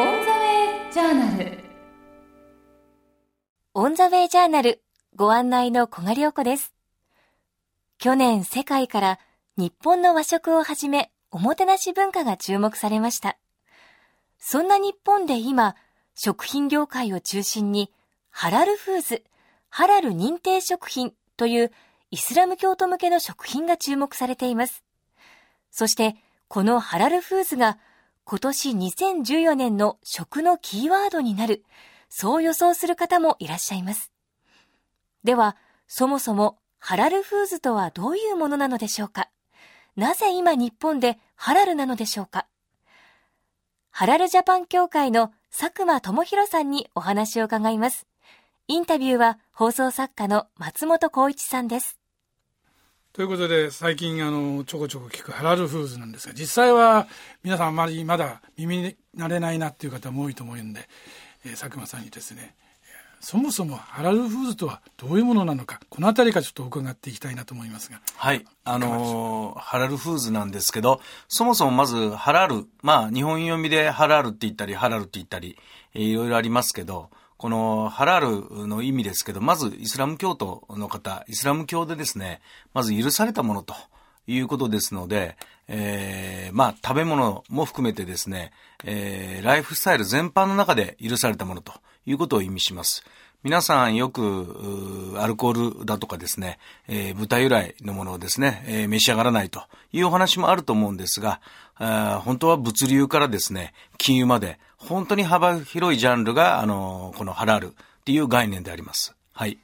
オンザウェイジャーナル。オンザウェイジャーナルご案内の小賀良子です。去年世界から日本の和食をはじめおもてなし文化が注目されました。そんな日本で今食品業界を中心にハラルフーズハラル認定食品というイスラム教徒向けの食品が注目されています。そしてこのハラルフーズが今年2014年の食のキーワードになる、そう予想する方もいらっしゃいます。では、そもそもハラルフーズとはどういうものなのでしょうか？なぜ今日本でハラルなのでしょうか？ハラルジャパン協会の佐久間智弘さんにお話を伺います。インタビューは放送作家の松本光一さんです。ということで最近あのちょこちょこ聞くハラルフーズなんですが実際は皆さんあまりまだ耳に慣れないなっていう方も多いと思うんで、えー、佐久間さんにですねそもそもハラルフーズとはどういうものなのかこの辺りからちょっと伺っていきたいなと思いますがはい。あのー、ハラルフーズなんですけどそもそもまずハラルまあ日本読みでハラルって言ったりハラルって言ったり、えー、いろいろありますけどこのハラールの意味ですけど、まずイスラム教徒の方、イスラム教でですね、まず許されたものということですので、えー、まあ食べ物も含めてですね、えー、ライフスタイル全般の中で許されたものということを意味します。皆さんよく、アルコールだとかですね、えー、豚由来のものをですね、えー、召し上がらないというお話もあると思うんですが、本当は物流からですね、金融まで、本当に幅広いジャンルが、あの、このハラールっていう概念であります。はい。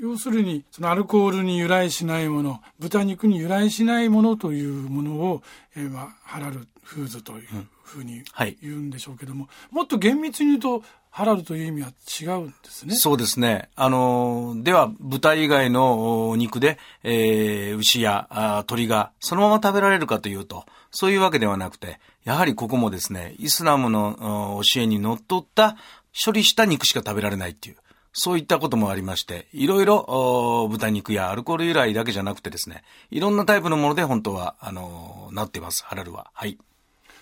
要するに、そのアルコールに由来しないもの、豚肉に由来しないものというものを、えー、まあ、ハラルフーズというふうに言うんでしょうけども、うんはい、もっと厳密に言うと、ハラルという意味は違うんですね。そうですね。あの、では、豚以外の肉で、えー、牛やあ鳥がそのまま食べられるかというと、そういうわけではなくて、やはりここもですね、イスラムの教えにのっとった処理した肉しか食べられないっていう、そういったこともありまして、いろいろ豚肉やアルコール由来だけじゃなくてですね、いろんなタイプのもので本当は、あの、なっています、ハラルは。はい。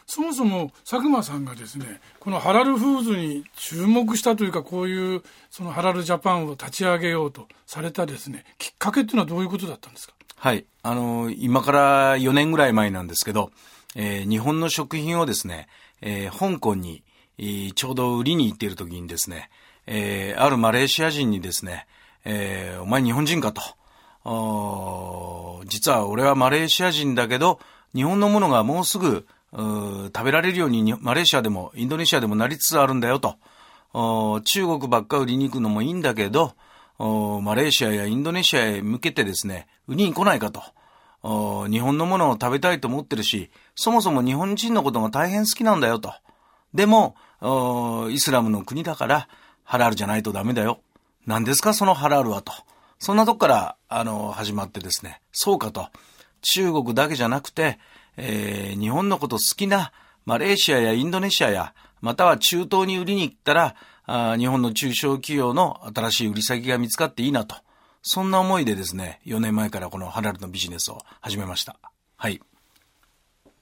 そもそも佐久間さんがですねこのハラルフーズに注目したというかこういうそのハラルジャパンを立ち上げようとされたですねきっかけっていうのはどういうことだったんですか？はいあの今から4年ぐらい前なんですけど、えー、日本の食品をですね、えー、香港に、えー、ちょうど売りに行っている時にですね、えー、あるマレーシア人にですね、えー、お前日本人かと。実は俺はマレーシア人だけど、日本のものがもうすぐ食べられるようにマレーシアでもインドネシアでもなりつつあるんだよと。中国ばっか売りに行くのもいいんだけど、マレーシアやインドネシアへ向けてですね、売りに来ないかと。日本のものを食べたいと思ってるし、そもそも日本人のことが大変好きなんだよと。でも、イスラムの国だから、ハラールじゃないとダメだよ。何ですかそのハラールはと。そんなとこから、あの、始まってですね、そうかと。中国だけじゃなくて、えー、日本のこと好きなマレーシアやインドネシアや、または中東に売りに行ったら、あ日本の中小企業の新しい売り先が見つかっていいなと。そんな思いでですね、4年前からこのハラルのビジネスを始めました。はい。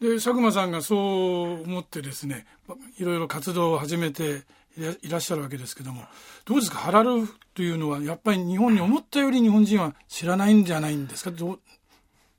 で、佐久間さんがそう思ってですね、いろいろ活動を始めていらっしゃるわけですけども、どうですか、ハラルというのは、やっぱり日本に思ったより日本人は知らないんじゃないんですか？どう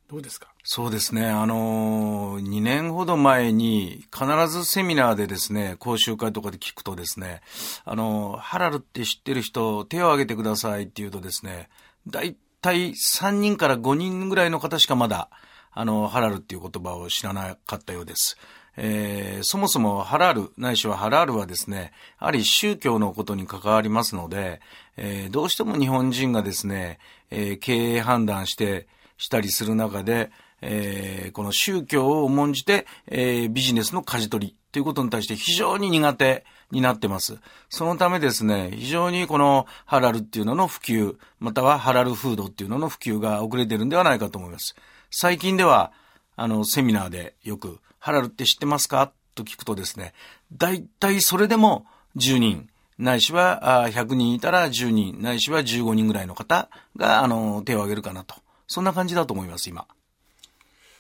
どうですか？そうですね。あのー、2年ほど前に必ずセミナーでですね、講習会とかで聞くとですね、あのー、ハラルって知ってる人、手を挙げてくださいって言うとですね、だいたい3人から5人ぐらいの方しかまだ、あの、ハラルっていう言葉を知らなかったようです。えー、そもそもハラル、ないしはハラールはですね、やはり宗教のことに関わりますので、えー、どうしても日本人がですね、えー、経営判断して、したりする中で、えー、この宗教を重んじて、えー、ビジネスの舵取りということに対して非常に苦手になってます。そのためですね、非常にこのハラルっていうのの普及、またはハラルフードっていうのの普及が遅れてるんではないかと思います。最近では、あの、セミナーでよく、ハラルって知ってますか？と聞くとですね、大体それでも10人、ないしは100人いたら10人、ないしは15人ぐらいの方が、あの、手を挙げるかなと。そんな感じだと思います、今。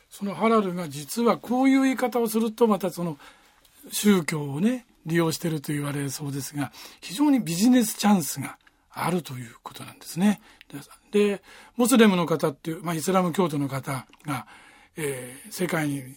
そのハラルが実はこういう言い方をすると、またその宗教をね、利用していると言われるそうですが、非常にビジネスチャンスがあるということなんですね。で、モスレムの方っていう、まあ、イスラム教徒の方が、えー、世界に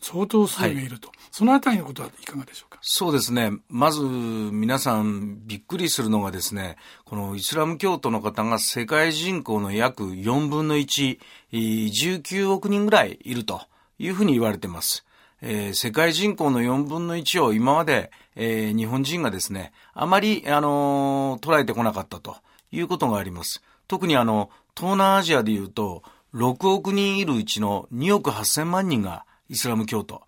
相当数名いると、はい、そのあたりのことはいかがでしょうか？そうですね。まず皆さんびっくりするのがですね、このイスラム教徒の方が世界人口の約4分の1、19億人ぐらいいるというふうに言われています。えー、世界人口の4分の1を今まで、えー、日本人がですね、あまり、あの、捉えてこなかったということがあります。特にあの、東南アジアで言うと、6億人いるうちの2億8000万人がイスラム教徒。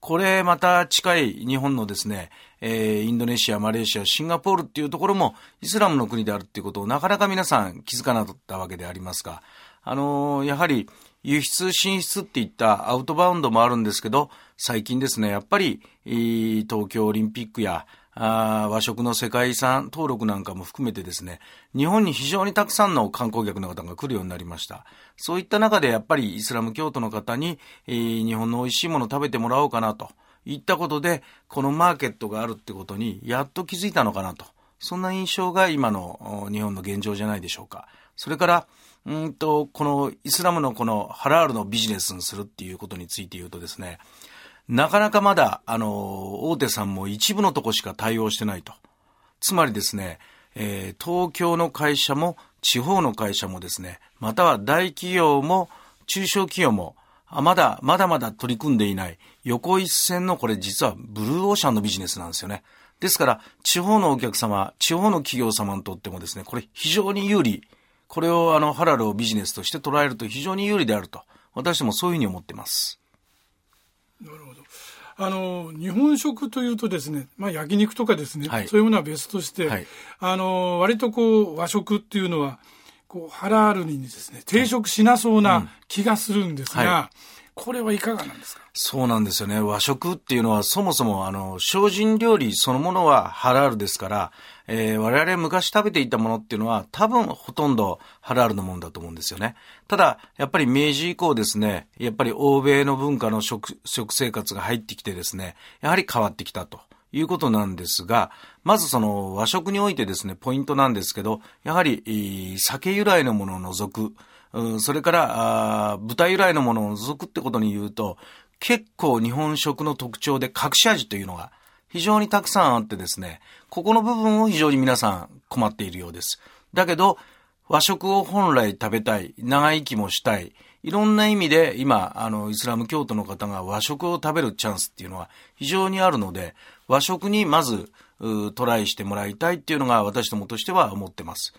これまた近い日本のですね、えー、インドネシア、マレーシア、シンガポールっていうところもイスラムの国であるっていうことをなかなか皆さん気づかなかったわけでありますが、あのー、やはり輸出進出っていったアウトバウンドもあるんですけど、最近ですね、やっぱり、東京オリンピックや、あ和食の世界遺産登録なんかも含めてですね、日本に非常にたくさんの観光客の方が来るようになりました。そういった中でやっぱりイスラム教徒の方に、えー、日本の美味しいものを食べてもらおうかなといったことで、このマーケットがあるってことにやっと気づいたのかなと。そんな印象が今の日本の現状じゃないでしょうか。それから、うんと、このイスラムのこのハラールのビジネスにするっていうことについて言うとですね、なかなかまだ、あの、大手さんも一部のとこしか対応してないと。つまりですね、えー、東京の会社も地方の会社もですね、または大企業も中小企業も、あまだ、まだまだ取り組んでいない横一線のこれ実はブルーオーシャンのビジネスなんですよね。ですから、地方のお客様、地方の企業様にとってもですね、これ非常に有利。これをあの、ハラルをビジネスとして捉えると非常に有利であると。私もそういうふうに思っています。なるほど。あの、日本食というとですね、まあ焼肉とかですね、はい、そういうものは別として、はい、あの、割とこう和食っていうのは、こう、ハラールにですね、抵触しなそうな気がするんですが、うんはいこれはいかがなんですか？そうなんですよね。和食っていうのはそもそもあの、精進料理そのものはハラールですから、えー、我々昔食べていたものっていうのは多分ほとんどハラールのものだと思うんですよね。ただ、やっぱり明治以降ですね、やっぱり欧米の文化の食、食生活が入ってきてですね、やはり変わってきたと。いうことなんですが、まずその和食においてですね、ポイントなんですけど、やはり、酒由来のものを除く、うん、それから、あ豚由来のものを除くってことに言うと、結構日本食の特徴で隠し味というのが非常にたくさんあってですね、ここの部分を非常に皆さん困っているようです。だけど、和食を本来食べたい、長生きもしたい、いろんな意味で今、あの、イスラム教徒の方が和食を食べるチャンスっていうのは非常にあるので、和食にまず、トライしてもらいたいっていうのが私どもとしては思ってます。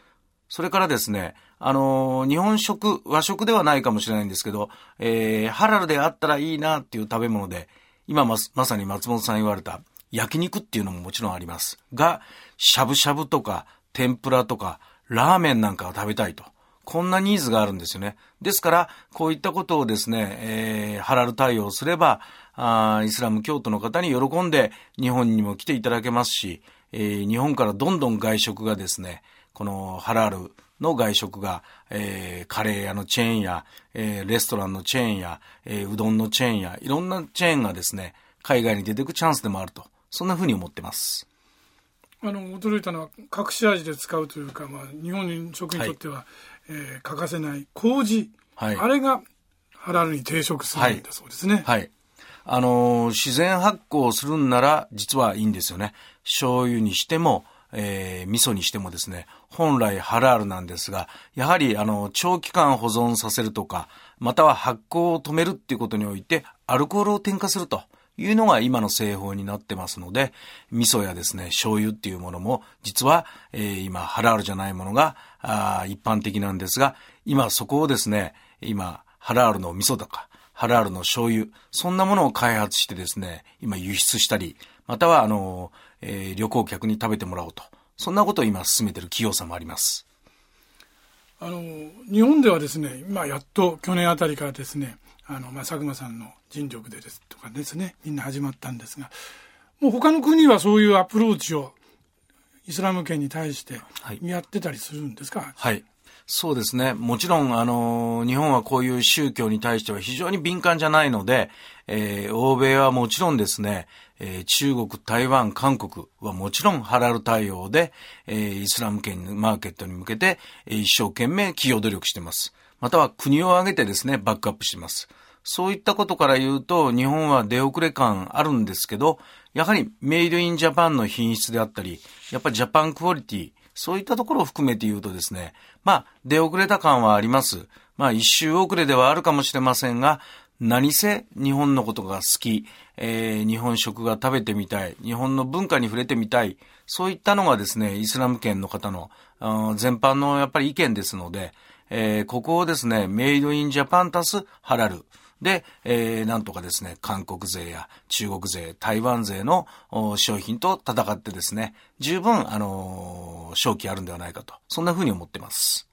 それからですね、あのー、日本食、和食ではないかもしれないんですけど、えー、ハラルであったらいいなっていう食べ物で、今ままさに松本さん言われた焼肉っていうのももちろんあります。が、しゃぶしゃぶとか天ぷらとかラーメンなんかを食べたいと。こんなニーズがあるんですよね。ですから、こういったことをですね、えー、ハラル対応すれば、あイスラム教徒の方に喜んで日本にも来ていただけますし、えー、日本からどんどん外食がですね、このハラルの外食が、えー、カレー屋のチェーンや、えー、レストランのチェーンや、えー、うどんのチェーンや、いろんなチェーンがですね、海外に出ていくチャンスでもあると。そんなふうに思ってます。あの、驚いたのは、隠し味で使うというか、まあ、日本食にとっては、はい、えー、欠かせない麹。はい。あれが、ハラルに抵触するんだそうですね。はい。はい、あのー、自然発酵するんなら、実はいいんですよね。醤油にしても、えー、味噌にしてもですね、本来ハラールなんですが、やはりあの、長期間保存させるとか、または発酵を止めるっていうことにおいて、アルコールを添加すると。いうのが今の製法になってますので、味噌やですね、醤油っていうものも、実は、えー、今、ハラールじゃないものが、あ一般的なんですが、今そこをですね、今、ハラールの味噌とか、ハラールの醤油、そんなものを開発してですね、今輸出したり、または、あの、えー、旅行客に食べてもらおうと。そんなことを今進めている企業さんもあります。あの、日本ではですね、今やっと去年あたりからですね、あの、まあ、佐久間さんの尽力でですとかですね、みんな始まったんですが、もう他の国はそういうアプローチをイスラム圏に対してやってたりするんですか、はい、はいそうですね。もちろん、あの、日本はこういう宗教に対しては非常に敏感じゃないので、えー、欧米はもちろんですね、えー、中国、台湾、韓国はもちろんハラル対応で、えー、イスラム圏マーケットに向けて、えー、一生懸命企業努力してます。または国を挙げてですね、バックアップしてます。そういったことから言うと、日本は出遅れ感あるんですけど、やはりメイドインジャパンの品質であったり、やっぱりジャパンクオリティ、そういったところを含めて言うとですね、まあ、出遅れた感はあります。まあ、一周遅れではあるかもしれませんが、何せ日本のことが好き、えー、日本食が食べてみたい、日本の文化に触れてみたい、そういったのがですね、イスラム圏の方の、全般のやっぱり意見ですので、えー、ここをですね、メイドインジャパンタスハラル。で、えー、なんとかですね、韓国税や中国税、台湾税の商品と戦ってですね、十分、あのー、正気あるんではないかと、そんな風に思ってます。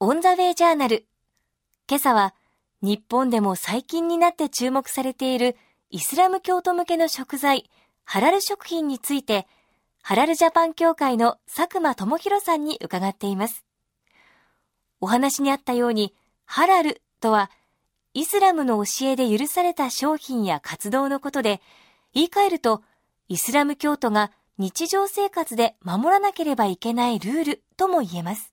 オンザウェイジャーナル。今朝は、日本でも最近になって注目されているイスラム教徒向けの食材、ハラル食品について、ハラルジャパン協会の佐久間智博さんに伺っています。お話にあったように、ハラルとは、イスラムの教えで許された商品や活動のことで、言い換えると、イスラム教徒が日常生活で守らなければいけないルールとも言えます。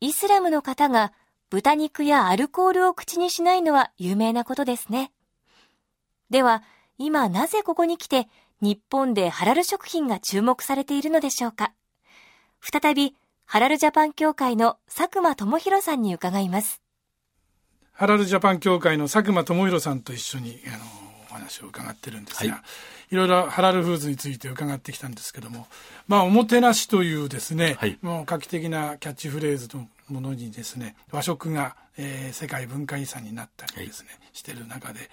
イスラムの方が豚肉やアルコールを口にしないのは有名なことですね。では、今なぜここに来て日本でハラル食品が注目されているのでしょうか再び、ハラルジャパン協会の佐久間智博さんに伺います。ハラルジャパン協会の佐久間智弘さんと一緒にあのお話を伺ってるんですが、はい、いろいろハラルフーズについて伺ってきたんですけども、まあ、おもてなしというですね、はい、もう画期的なキャッチフレーズのものにですね、和食が、えー、世界文化遺産になったりですね、はい、してる中で、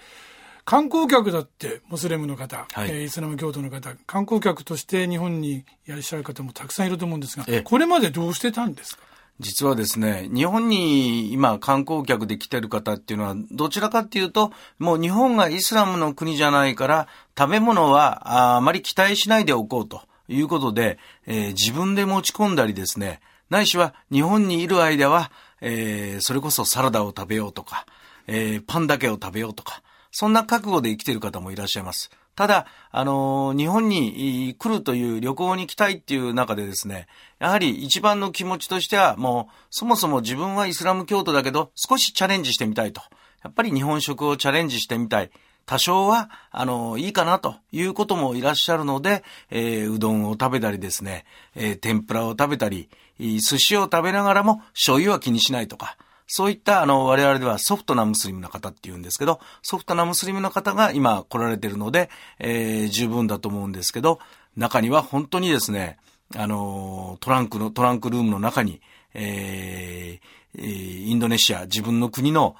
観光客だってムスリムの方、はい、えー、イスラム教徒の方、観光客として日本にいらっしゃる方もたくさんいると思うんですが、これまでどうしてたんですか？実はですね、日本に今観光客で来てる方っていうのは、どちらかっていうと、もう日本がイスラムの国じゃないから、食べ物はあまり期待しないでおこうということで、えー、自分で持ち込んだりですね、ないしは日本にいる間は、えー、それこそサラダを食べようとか、えー、パンだけを食べようとか、そんな覚悟で生きてる方もいらっしゃいます。ただ、あの、日本に来るという旅行に来たいっていう中でですね、やはり一番の気持ちとしては、もう、そもそも自分はイスラム教徒だけど、少しチャレンジしてみたいと。やっぱり日本食をチャレンジしてみたい。多少は、あの、いいかなということもいらっしゃるので、えー、うどんを食べたりですね、えー、天ぷらを食べたり、寿司を食べながらも醤油は気にしないとか、そういった、あの、我々ではソフトなムスリムの方って言うんですけど、ソフトなムスリムの方が今来られてるので、えー、十分だと思うんですけど、中には本当にですね、あの、トランクの、トランクルームの中に、えー、インドネシア、自分の国の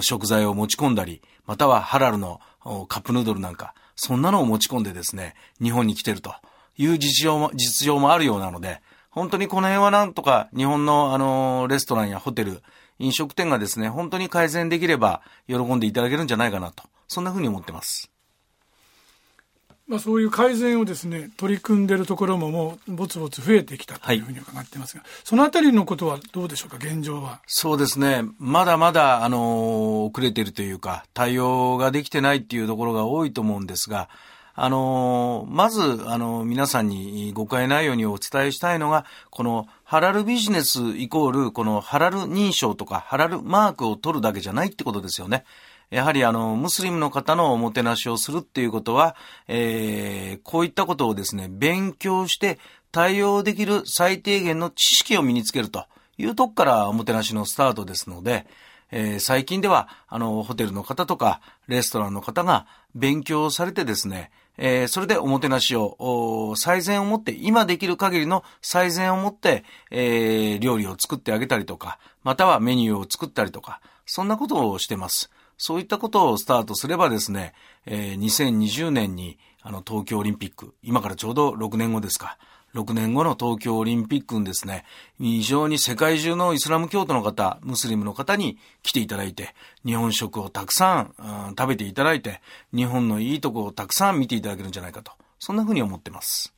食材を持ち込んだり、またはハラルのカップヌードルなんか、そんなのを持ち込んでですね、日本に来てるという実情も、実情もあるようなので、本当にこの辺はなんとか日本のあの、レストランやホテル、飲食店がですね、本当に改善できれば喜んでいただけるんじゃないかなと、そんなふうに思ってます。まあ、そういう改善をですね取り組んでいるところももうぼつぼつ増えてきたというふうに伺ってますが、はい、そのあたりのことはどうでしょうか現状は？そうですね。まだまだあの遅れているというか対応ができてないっていうところが多いと思うんですがあのまず、あの皆さんに誤解ないようにお伝えしたいのが、このハラルビジネスイコール、このハラル認証とかハラルマークを取るだけじゃないってことですよね。やはりあの、ムスリムの方のおもてなしをするっていうことは、えー、こういったことをですね、勉強して対応できる最低限の知識を身につけるというとこからおもてなしのスタートですので、えー、最近では、あの、ホテルの方とか、レストランの方が勉強されてですね、えー、それでおもてなしを、最善をもって、今できる限りの最善をもって、えー、料理を作ってあげたりとか、またはメニューを作ったりとか、そんなことをしてます。そういったことをスタートすればですね、えー、2020年に、あの、東京オリンピック、今からちょうど6年後ですか、6年後の東京オリンピックにですね、非常に世界中のイスラム教徒の方、ムスリムの方に来ていただいて、日本食をたくさん、うん、食べていただいて、日本のいいとこをたくさん見ていただけるんじゃないかと、そんなふうに思ってます。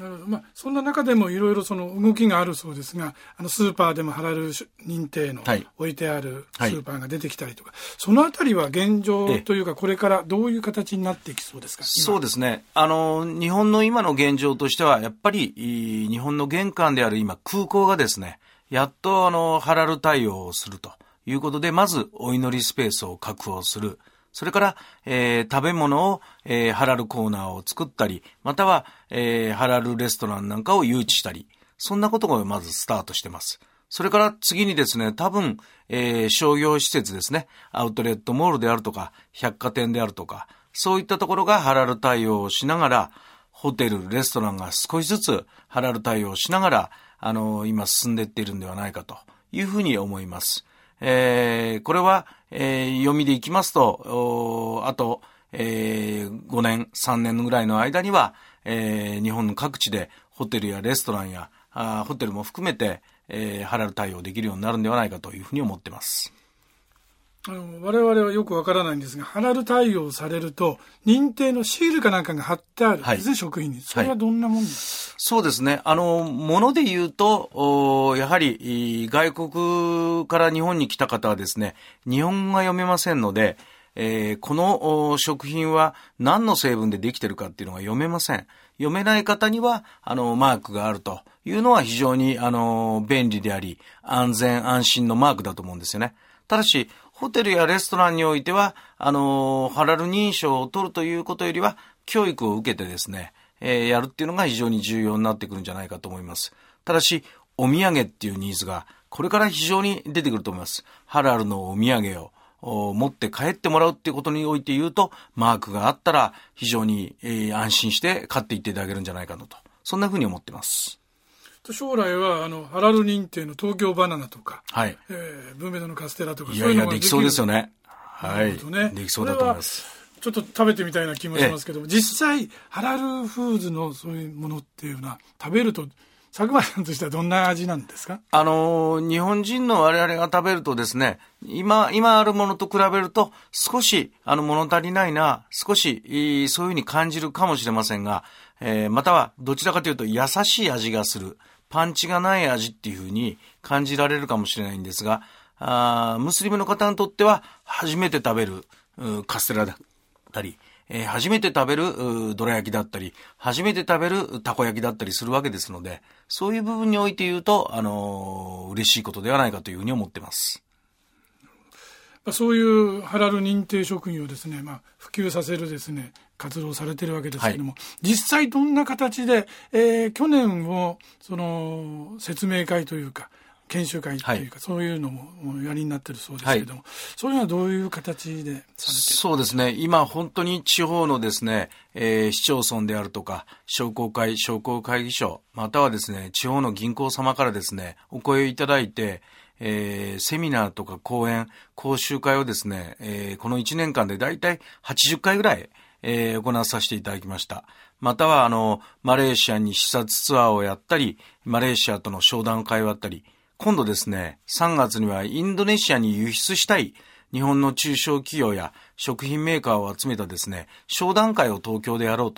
なるほど。まあ、そんな中でもいろいろその動きがあるそうですが、あの、スーパーでもハラル認定のはい置いてあるスーパーが出てきたりとか、そのあたりは現状というか、これからどういう形になっていきそうですか？そうですね。あの、日本の今の現状としては、やっぱり、い日本の玄関である今、空港がですね、やっとあの、ハラル対応をするということで、まずお祈りスペースを確保する。それから、えー食べ物を、えーハラルコーナーを作ったり、または、えーハラルレストランなんかを誘致したり、そんなことがまずスタートしてます。それから次にですね、多分、えー商業施設ですね、アウトレットモールであるとか、百貨店であるとか、そういったところがハラル対応をしながら、ホテル、レストランが少しずつハラル対応しながら、あの、今進んでいっているんではないかというふうに思います。えーこれは、えー読みでいきますと、あと、えー5年、3年ぐらいの間には、えー日本の各地でホテルやレストランや、あホテルも含めて、えーハラル対応できるようになるんではないかというふうに思っています。あの我々はよくわからないんですが、ハラル対応されると、認定のシールかなんかが貼ってあるんですね、はい食品に。それはどんなもんですか、そうですね。あの、もので言うと、おやはり、い外国から日本に来た方はですね、日本が読めませんので、えーこのお食品は何の成分でできてるかっていうのが読めません。読めない方には、あの、マークがあるというのは非常に、あの、便利であり、安全安心のマークだと思うんですよね。ただし、ホテルやレストランにおいては、あの、ハラル認証を取るということよりは、教育を受けてですね、えーやるっていうのが非常に重要になってくるんじゃないかと思います。ただし、お土産っていうニーズが、これから非常に出てくると思います。ハラルのお土産を、持って帰ってもらうっていうことにおいて言うと、マークがあったら非常に、えー安心して買っていっていただけるんじゃないかなと。そんなふうに思ってます。将来は、あの、ハラル認定の東京バナナとか、はい。えー、ブーメドのカステラとか、いやいや、ができそうですよね。ね。はないね。できそうだと思います。ちょっと食べてみたいな気もしますけども、実際、ハラルフーズのそういうものっていうのは、食べると、佐久間さんとしてはどんな味なんですか？あのー日本人の我々が食べるとですね、今、今あるものと比べると、少し、あの、物足りないな、少し、そういうふうに感じるかもしれませんが、えーまたは、どちらかというと、優しい味がする、パンチがない味っていうふうに感じられるかもしれないんですが、あムスリムの方にとっては、初めて食べる、カステラだったり、えー初めて食べるどら焼きだったり、初めて食べるたこ焼きだったりするわけですので、そういう部分において言うと、あのー嬉しいことではないかというふうに思ってます。そういうハラル認定食品をですね、まあ、普及させるですね、活動をされてるわけですけども、実際どんな形で、えー去年を、その、説明会というか、研修会というか、そういうのもおやりになってるそうですけども、そういうのはどういう形でそうですね。今本当に地方のですね、えー市町村であるとか、商工会、商工会議所、またはですね、地方の銀行様からですね、お声をいただいて、えーセミナーとか講演、講習会をですね、えーこの1年間でだいたい80回ぐらい、えー行わさせていただきました。または、あの、マレーシアに視察ツアーをやったり、マレーシアとの商談会をやったり、今度ですね、3月にはインドネシアに輸出したい日本の中小企業や食品メーカーを集めたですね、商談会を東京でやろう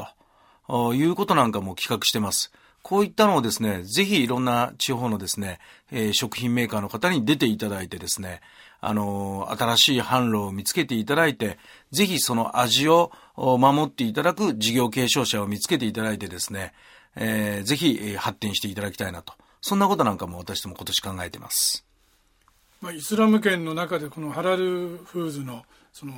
ということなんかも企画してます。こういったのをですね、ぜひいろんな地方のですね、えー食品メーカーの方に出ていただいてですね、あのー新しい販路を見つけていただいて、ぜひその味をお守っていただく事業継承者を見つけていただいてですね、えーぜひえー発展していただきたいなと。そんなことなんかも私ども今年考えてます。まあ、イスラム圏の中でこのハラルフーズのその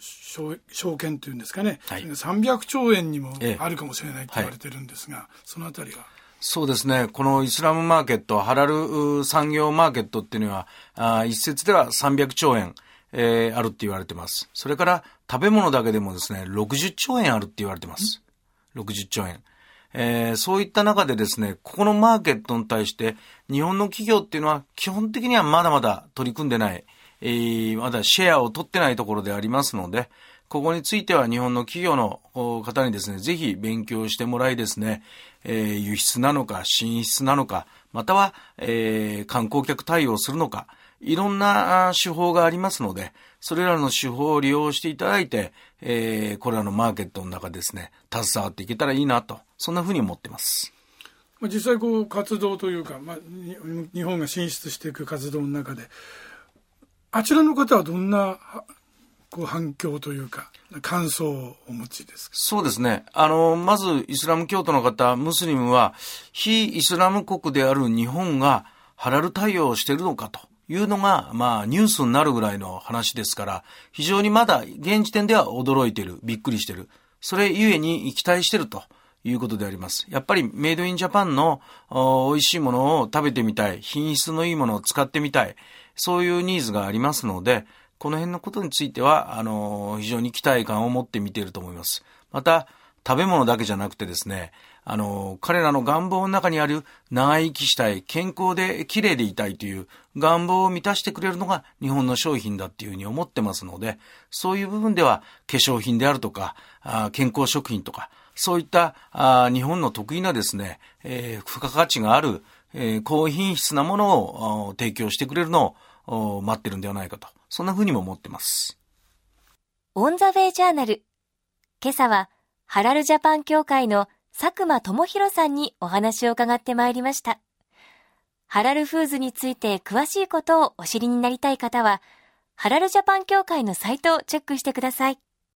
証証券というんですかね、はい。300兆円にもええ。あるかもしれないと言われてるんですが、そのあたりは？そうですね。このイスラムマーケット、ハラル産業マーケットっていうのは、あ一説では300兆円、えーあるって言われてます。それから食べ物だけでもですね、60兆円あるって言われてます。60兆円。えーそういった中でですね、ここのマーケットに対して、日本の企業っていうのは基本的にはまだまだ取り組んでない、えーまだシェアを取ってないところでありますので、ここについては日本の企業の方にですね、ぜひ勉強してもらいですね、え輸出なのか、進出なのか、または、え観光客対応するのか、いろんな手法がありますので、それらの手法を利用していただいて、えーこれらのマーケットの中ですね、携わっていけたらいいなと、そんなふうに思ってます。ま、実際こう活動というか、まあ、日本が進出していく活動の中であちらの方はどんなこう反響というか感想をお持ちですか？そうですね。あの、まずイスラム教徒の方、ムスリムは非イスラム国である日本がハラル対応しているのかというのが、まあニュースになるぐらいの話ですから、非常にまだ現時点では驚いている、びっくりしている。それゆえに期待していると。いうことであります。やっぱりメイドインジャパンの美味しいものを食べてみたい、品質のいいものを使ってみたい、そういうニーズがありますので、この辺のことについては、あの、非常に期待感を持って見ていると思います。また、食べ物だけじゃなくてですね、あの、彼らの願望の中にある長生きしたい、健康で綺麗でいたいという願望を満たしてくれるのが日本の商品だっていうふうに思ってますので、そういう部分では化粧品であるとか、あ健康食品とか、そういったあ日本の得意なですね、えー、付加価値がある、えー、高品質なものを提供してくれるのを待ってるんではないかと。そんなふうにも思ってます。オンザウェイジャーナル。今朝は、ハラルジャパン協会の佐久間智弘さんにお話を伺ってまいりました。ハラルフーズについて詳しいことをお知りになりたい方は、ハラルジャパン協会のサイトをチェックしてください。